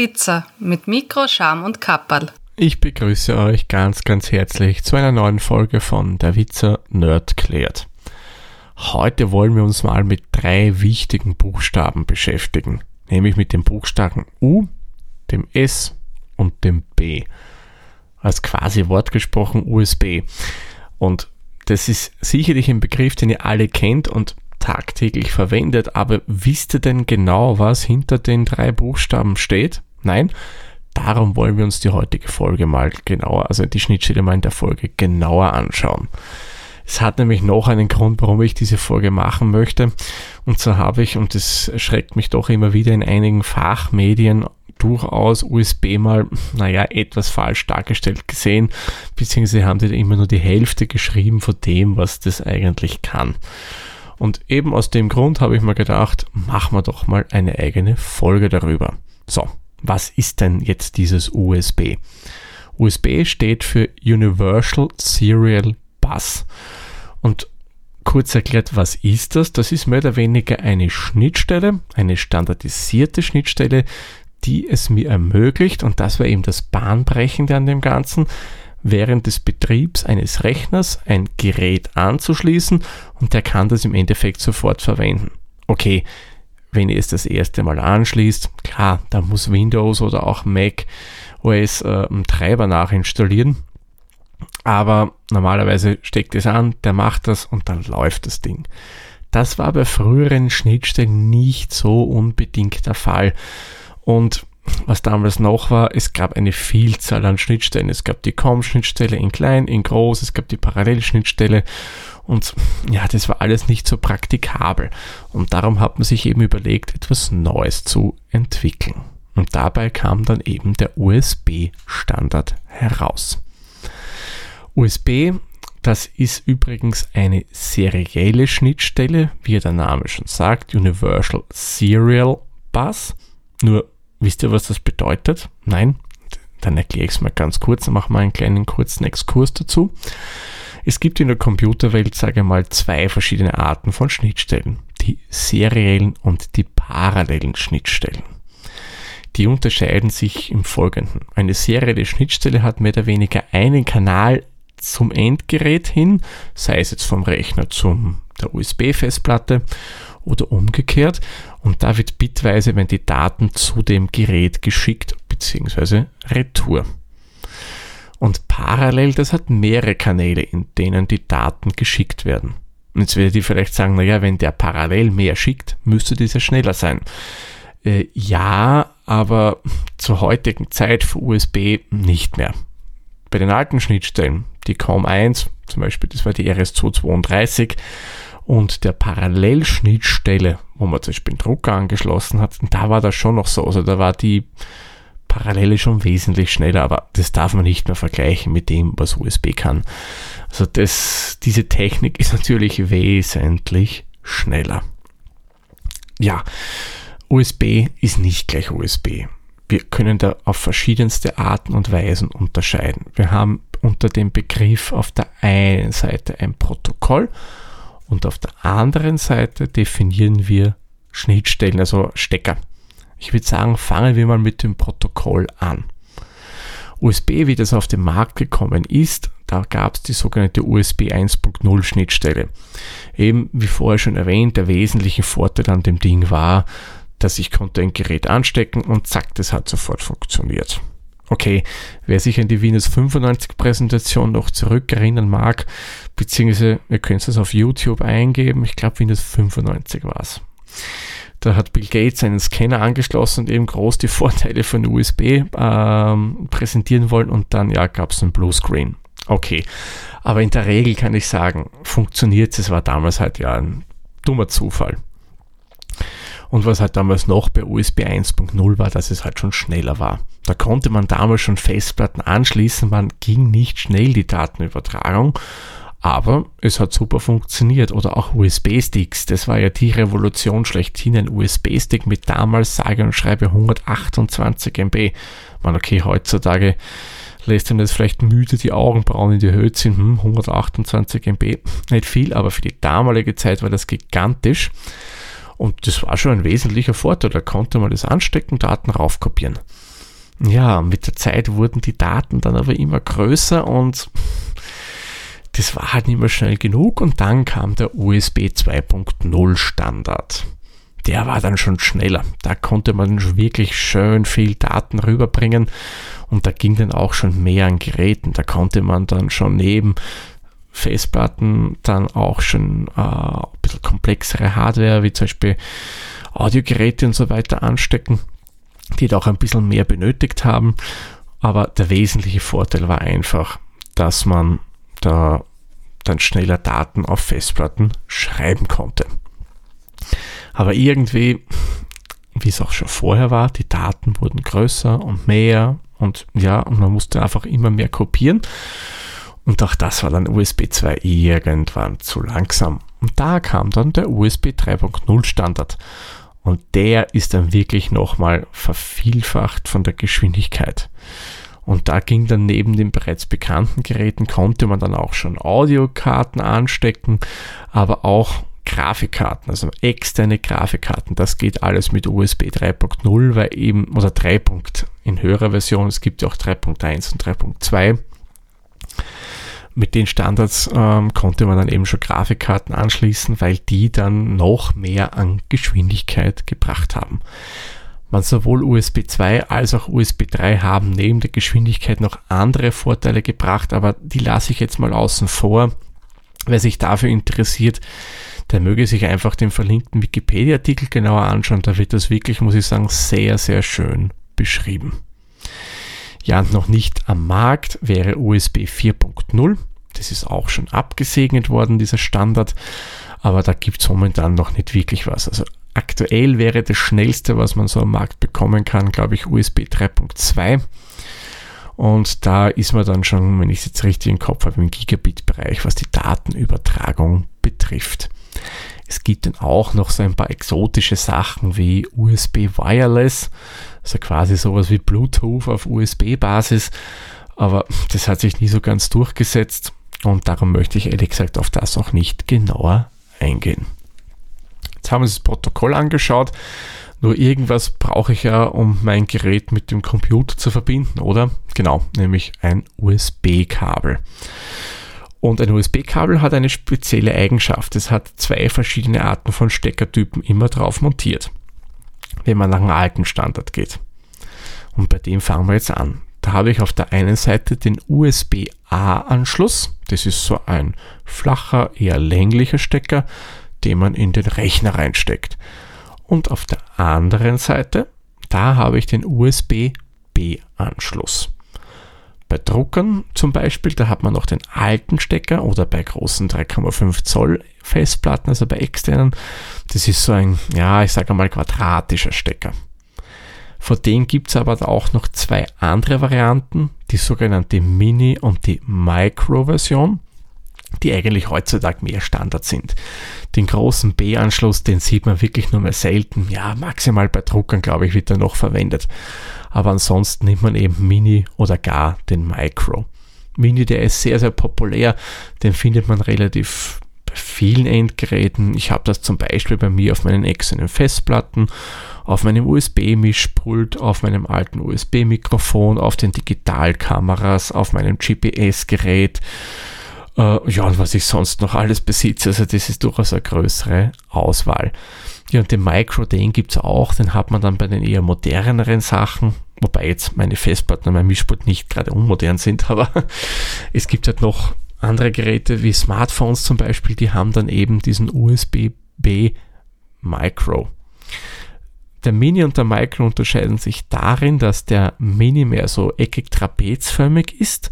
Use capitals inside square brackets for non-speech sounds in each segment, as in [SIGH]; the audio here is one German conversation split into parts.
Witzer mit Mikro, Scham und Kapperl. Ich begrüße euch ganz, ganz herzlich zu einer neuen Folge von Der Witzer Nerd klärt. Heute wollen wir uns mal mit drei wichtigen Buchstaben beschäftigen, nämlich mit dem Buchstaben U, dem S und dem B. Als quasi Wort gesprochen USB. Und das ist sicherlich ein Begriff, den ihr alle kennt und tagtäglich verwendet, aber wisst ihr denn genau, was hinter den drei Buchstaben steht? Nein? Darum wollen wir uns die heutige Folge mal genauer, also die Schnittstelle mal in der Folge genauer anschauen. Es hat nämlich noch einen Grund, warum ich diese Folge machen möchte. Und so habe ich, und das schreckt mich doch immer wieder in einigen Fachmedien durchaus USB mal, naja, etwas falsch dargestellt gesehen, beziehungsweise haben die immer nur die Hälfte geschrieben von dem, was das eigentlich kann. Und eben aus dem Grund habe ich mir gedacht, machen wir doch mal eine eigene Folge darüber. So, was ist denn jetzt dieses USB? USB steht für Universal Serial Bus. Und kurz erklärt, was ist das? Das ist mehr oder weniger eine Schnittstelle, eine standardisierte Schnittstelle, die es mir ermöglicht, und das war eben das Bahnbrechende an dem Ganzen, während des Betriebs eines Rechners ein Gerät anzuschließen und der kann das im Endeffekt sofort verwenden. Okay, wenn ihr es das erste Mal anschließt, klar, da muss Windows oder auch Mac OS äh, einen Treiber nachinstallieren. Aber normalerweise steckt es an, der macht das und dann läuft das Ding. Das war bei früheren Schnittstellen nicht so unbedingt der Fall. Und was damals noch war, es gab eine Vielzahl an Schnittstellen. Es gab die COM-Schnittstelle in klein, in groß, es gab die Parallelschnittstelle und ja, das war alles nicht so praktikabel. Und darum hat man sich eben überlegt, etwas Neues zu entwickeln. Und dabei kam dann eben der USB-Standard heraus. USB, das ist übrigens eine serielle Schnittstelle, wie der Name schon sagt, Universal Serial Bus. Nur Wisst ihr, was das bedeutet? Nein? Dann erkläre ich es mal ganz kurz und mache mal einen kleinen kurzen Exkurs dazu. Es gibt in der Computerwelt, sage ich mal, zwei verschiedene Arten von Schnittstellen. Die seriellen und die parallelen Schnittstellen. Die unterscheiden sich im Folgenden. Eine serielle Schnittstelle hat mehr oder weniger einen Kanal zum Endgerät hin, sei es jetzt vom Rechner zum der USB-Festplatte oder umgekehrt. Und da wird bitweise wenn die Daten zu dem Gerät geschickt bzw. retour. Und parallel, das hat mehrere Kanäle, in denen die Daten geschickt werden. Und jetzt werdet ihr vielleicht sagen, naja, wenn der parallel mehr schickt, müsste dieser schneller sein. Äh, ja, aber zur heutigen Zeit für USB nicht mehr. Bei den alten Schnittstellen, die COM1, zum Beispiel, das war die RS232, und der Parallelschnittstelle, wo man zum Beispiel den Drucker angeschlossen hat, da war das schon noch so. Also da war die Parallele schon wesentlich schneller, aber das darf man nicht mehr vergleichen mit dem, was USB kann. Also das, diese Technik ist natürlich wesentlich schneller. Ja, USB ist nicht gleich USB. Wir können da auf verschiedenste Arten und Weisen unterscheiden. Wir haben unter dem Begriff auf der einen Seite ein Protokoll und auf der anderen Seite definieren wir Schnittstellen, also Stecker. Ich würde sagen, fangen wir mal mit dem Protokoll an. USB, wie das auf den Markt gekommen ist, da gab es die sogenannte USB 1.0 Schnittstelle. Eben wie vorher schon erwähnt, der wesentliche Vorteil an dem Ding war, dass ich konnte ein Gerät anstecken und zack, das hat sofort funktioniert. Okay, wer sich an die Windows 95 Präsentation noch zurückerinnern mag, beziehungsweise ihr könnt es auf YouTube eingeben, ich glaube Windows 95 war es. Da hat Bill Gates einen Scanner angeschlossen und eben groß die [LAUGHS] Vorteile von USB ähm, präsentieren wollen und dann ja gab es einen Bluescreen. Okay, aber in der Regel kann ich sagen, funktioniert es. Es war damals halt ja ein dummer Zufall. Und was halt damals noch bei USB 1.0 war, dass es halt schon schneller war. Da konnte man damals schon Festplatten anschließen, man ging nicht schnell die Datenübertragung, aber es hat super funktioniert. Oder auch USB-Sticks, das war ja die Revolution schlechthin, ein USB-Stick mit damals sage und schreibe 128 MB. Man, okay, heutzutage lässt einem das vielleicht müde die Augenbrauen in die Höhe ziehen, hm, 128 MB, nicht viel, aber für die damalige Zeit war das gigantisch. Und das war schon ein wesentlicher Vorteil. Da konnte man das anstecken, Daten raufkopieren. ja, mit der Zeit wurden die Daten dann aber immer größer und das war halt nicht mehr schnell genug und dann kam der USB 2.0 Standard. Der war dann schon schneller. Da konnte man wirklich schön viel Daten rüberbringen und da ging dann auch schon mehr an Geräten. Da konnte man dann schon neben Festplatten dann auch schon äh, ein bisschen komplexere Hardware, wie zum Beispiel Audiogeräte und so weiter anstecken, die da auch ein bisschen mehr benötigt haben. Aber der wesentliche Vorteil war einfach, dass man da dann schneller Daten auf Festplatten schreiben konnte. Aber irgendwie, wie es auch schon vorher war, die Daten wurden größer und mehr und ja, und man musste einfach immer mehr kopieren. Und auch das war dann USB 2 irgendwann zu langsam. Und da kam dann der USB 3.0 Standard. Und der ist dann wirklich nochmal vervielfacht von der Geschwindigkeit. Und da ging dann neben den bereits bekannten Geräten, konnte man dann auch schon Audiokarten anstecken, aber auch Grafikkarten, also externe Grafikkarten. Das geht alles mit USB 3.0, weil eben, oder 3. in höherer Version, es gibt ja auch 3.1 und 3.2 mit den Standards ähm, konnte man dann eben schon Grafikkarten anschließen, weil die dann noch mehr an Geschwindigkeit gebracht haben. Man sowohl USB 2 als auch USB 3 haben neben der Geschwindigkeit noch andere Vorteile gebracht, aber die lasse ich jetzt mal außen vor. Wer sich dafür interessiert, der möge sich einfach den verlinkten Wikipedia-Artikel genauer anschauen. Da wird das wirklich, muss ich sagen, sehr, sehr schön beschrieben. Ja, noch nicht am Markt wäre USB 4.0. Das ist auch schon abgesegnet worden, dieser Standard. Aber da gibt es momentan noch nicht wirklich was. Also aktuell wäre das schnellste, was man so am Markt bekommen kann, glaube ich, USB 3.2. Und da ist man dann schon, wenn ich es jetzt richtig im Kopf habe, im Gigabit-Bereich, was die Datenübertragung betrifft. Es gibt dann auch noch so ein paar exotische Sachen wie USB Wireless, also quasi sowas wie Bluetooth auf USB-Basis, aber das hat sich nie so ganz durchgesetzt und darum möchte ich ehrlich gesagt auf das auch nicht genauer eingehen. Haben uns das Protokoll angeschaut. Nur irgendwas brauche ich ja, um mein Gerät mit dem Computer zu verbinden, oder? Genau, nämlich ein USB-Kabel. Und ein USB-Kabel hat eine spezielle Eigenschaft. Es hat zwei verschiedene Arten von Steckertypen immer drauf montiert, wenn man nach einem alten Standard geht. Und bei dem fangen wir jetzt an. Da habe ich auf der einen Seite den USB-A-Anschluss. Das ist so ein flacher, eher länglicher Stecker, den man in den Rechner reinsteckt. Und auf der anderen Seite, da habe ich den USB-B-Anschluss. Bei Druckern zum Beispiel, da hat man noch den alten Stecker oder bei großen 3,5 Zoll Festplatten, also bei externen, das ist so ein, ja, ich sage mal quadratischer Stecker. Von denen gibt es aber auch noch zwei andere Varianten, die sogenannte Mini- und die Micro-Version, die eigentlich heutzutage mehr Standard sind. Den großen B-Anschluss, den sieht man wirklich nur mehr selten. Ja, maximal bei Druckern, glaube ich, wird er noch verwendet aber ansonsten nimmt man eben Mini oder gar den Micro. Mini, der ist sehr, sehr populär, den findet man relativ bei vielen Endgeräten. Ich habe das zum Beispiel bei mir auf meinen externen Festplatten, auf meinem USB-Mischpult, auf meinem alten USB-Mikrofon, auf den Digitalkameras, auf meinem GPS-Gerät. Äh, ja, und was ich sonst noch alles besitze. Also das ist durchaus eine größere Auswahl. Ja, und den Micro, den gibt es auch, den hat man dann bei den eher moderneren Sachen, wobei jetzt meine Festplatten und mein Mischpult nicht gerade unmodern sind, [LAUGHS] aber es gibt halt noch andere Geräte wie Smartphones zum Beispiel, die haben dann eben diesen USB-B Micro. Der Mini und der Micro unterscheiden sich darin, dass der Mini mehr so eckig trapezförmig ist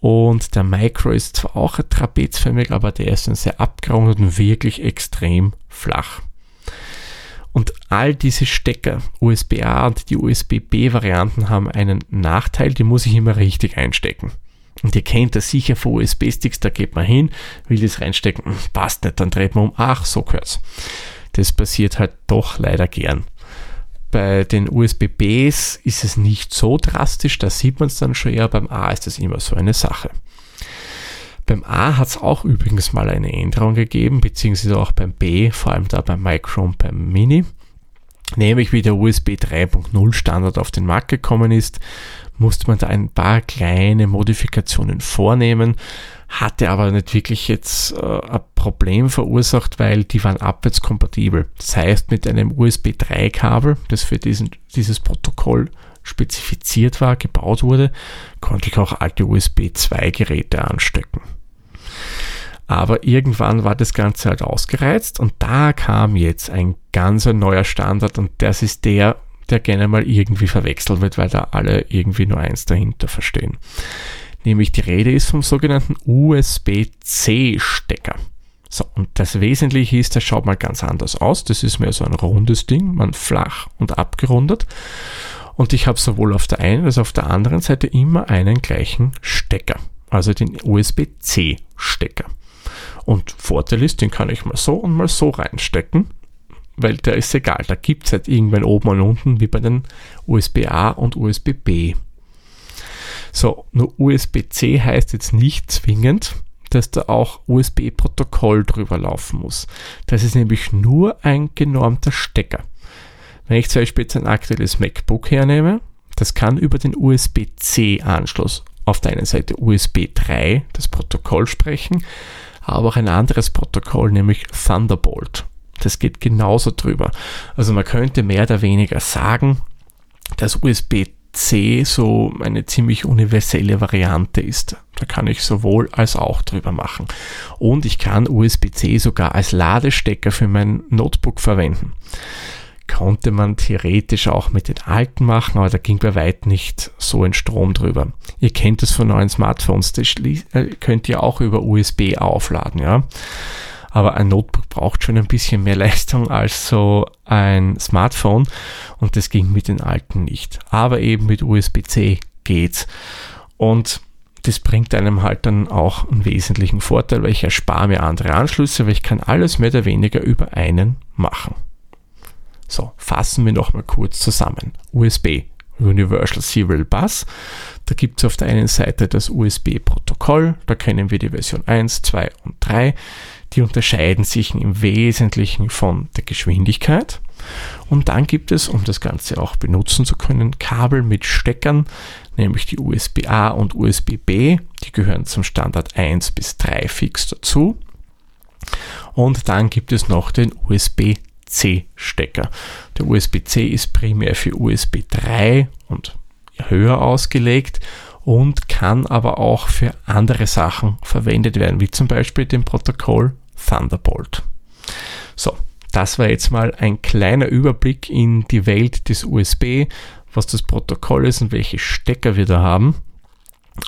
und der Micro ist zwar auch trapezförmig, aber der ist dann sehr abgerundet und wirklich extrem flach. Und all diese Stecker, USB-A und die USB-B-Varianten haben einen Nachteil, die muss ich immer richtig einstecken. Und ihr kennt das sicher von USB-Sticks, da geht man hin, will das reinstecken, passt nicht, dann dreht man um, ach, so gehört's. Das passiert halt doch leider gern. Bei den USB-Bs ist es nicht so drastisch, da sieht man es dann schon eher, beim A ist das immer so eine Sache. Beim A hat es auch übrigens mal eine Änderung gegeben, beziehungsweise auch beim B, vor allem da beim Micro und beim Mini. Nämlich wie der USB 3.0 Standard auf den Markt gekommen ist, musste man da ein paar kleine Modifikationen vornehmen, hatte aber nicht wirklich jetzt äh, ein Problem verursacht, weil die waren abwärtskompatibel. Das heißt, mit einem USB 3 Kabel, das für diesen, dieses Protokoll spezifiziert war, gebaut wurde, konnte ich auch alte USB 2 Geräte anstecken. Aber irgendwann war das Ganze halt ausgereizt und da kam jetzt ein ganz neuer Standard und das ist der, der gerne mal irgendwie verwechselt wird, weil da alle irgendwie nur eins dahinter verstehen. Nämlich die Rede ist vom sogenannten USB-C-Stecker. So, und das Wesentliche ist, der schaut mal ganz anders aus. Das ist mehr so ein rundes Ding, man flach und abgerundet. Und ich habe sowohl auf der einen als auch auf der anderen Seite immer einen gleichen Stecker, also den USB-C-Stecker. Und Vorteil ist, den kann ich mal so und mal so reinstecken, weil der ist egal. Da gibt es halt irgendwann oben und unten, wie bei den USB-A und USB-B. So, nur USB-C heißt jetzt nicht zwingend, dass da auch USB-Protokoll drüber laufen muss. Das ist nämlich nur ein genormter Stecker. Wenn ich zum Beispiel jetzt ein aktuelles MacBook hernehme, das kann über den USB-C-Anschluss auf der einen Seite USB 3 das Protokoll sprechen, aber auch ein anderes Protokoll, nämlich Thunderbolt. Das geht genauso drüber. Also man könnte mehr oder weniger sagen, dass USB-C so eine ziemlich universelle Variante ist. Da kann ich sowohl als auch drüber machen. Und ich kann USB-C sogar als Ladestecker für mein Notebook verwenden konnte man theoretisch auch mit den alten machen, aber da ging bei weit nicht so ein Strom drüber. Ihr kennt es von neuen Smartphones, das äh, könnt ihr auch über USB aufladen, ja. Aber ein Notebook braucht schon ein bisschen mehr [LAUGHS] Leistung als so ein Smartphone und das ging mit den alten nicht. Aber eben mit USB-C geht's. Und das bringt einem halt dann auch einen wesentlichen Vorteil, weil ich erspare mir andere Anschlüsse, weil ich kann alles mehr oder weniger über einen machen. So, fassen wir nochmal kurz zusammen. USB, Universal Serial Bus. Da gibt es auf der einen Seite das USB-Protokoll, da kennen wir die Version 1, 2 und 3. Die unterscheiden sich im Wesentlichen von der Geschwindigkeit. Und dann gibt es, um das Ganze auch benutzen zu können, Kabel mit Steckern, nämlich die USB-A und USB-B. Die gehören zum Standard 1 bis 3 fix dazu. Und dann gibt es noch den USB USB-C-Stecker. Der USB-C ist primär für USB 3 und höher ausgelegt und kann aber auch für andere Sachen verwendet werden, wie zum Beispiel dem Protokoll Thunderbolt. So, das war jetzt mal ein kleiner Überblick in die Welt des USB, was das Protokoll ist und welche Stecker wir da haben.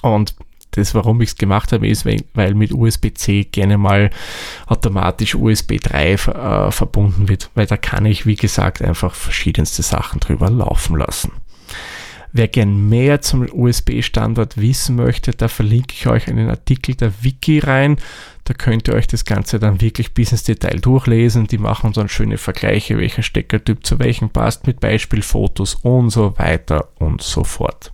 Und das, warum ich es gemacht habe, ist, weil, mit USB-C gerne mal automatisch USB 3 äh, verbunden wird, weil da kann ich, wie gesagt, einfach verschiedenste Sachen drüber laufen lassen. Wer gern mehr zum USB-Standard wissen möchte, da verlinke ich euch einen Artikel der Wiki rein. Da könnt ihr euch das Ganze dann wirklich bis ins Detail durchlesen. Die machen dann schöne Vergleiche, welcher Steckertyp zu welchem passt, mit Beispielfotos und so weiter und so fort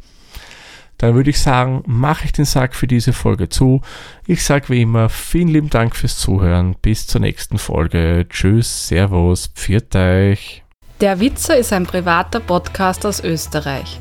dann würde ich sagen, mache ich den Sack für diese Folge zu. Ich sage wie immer, vielen lieben Dank fürs Zuhören. Bis zur nächsten Folge. Tschüss, Servus, pfiat euch. Der Witzer ist ein privater Podcast aus Österreich.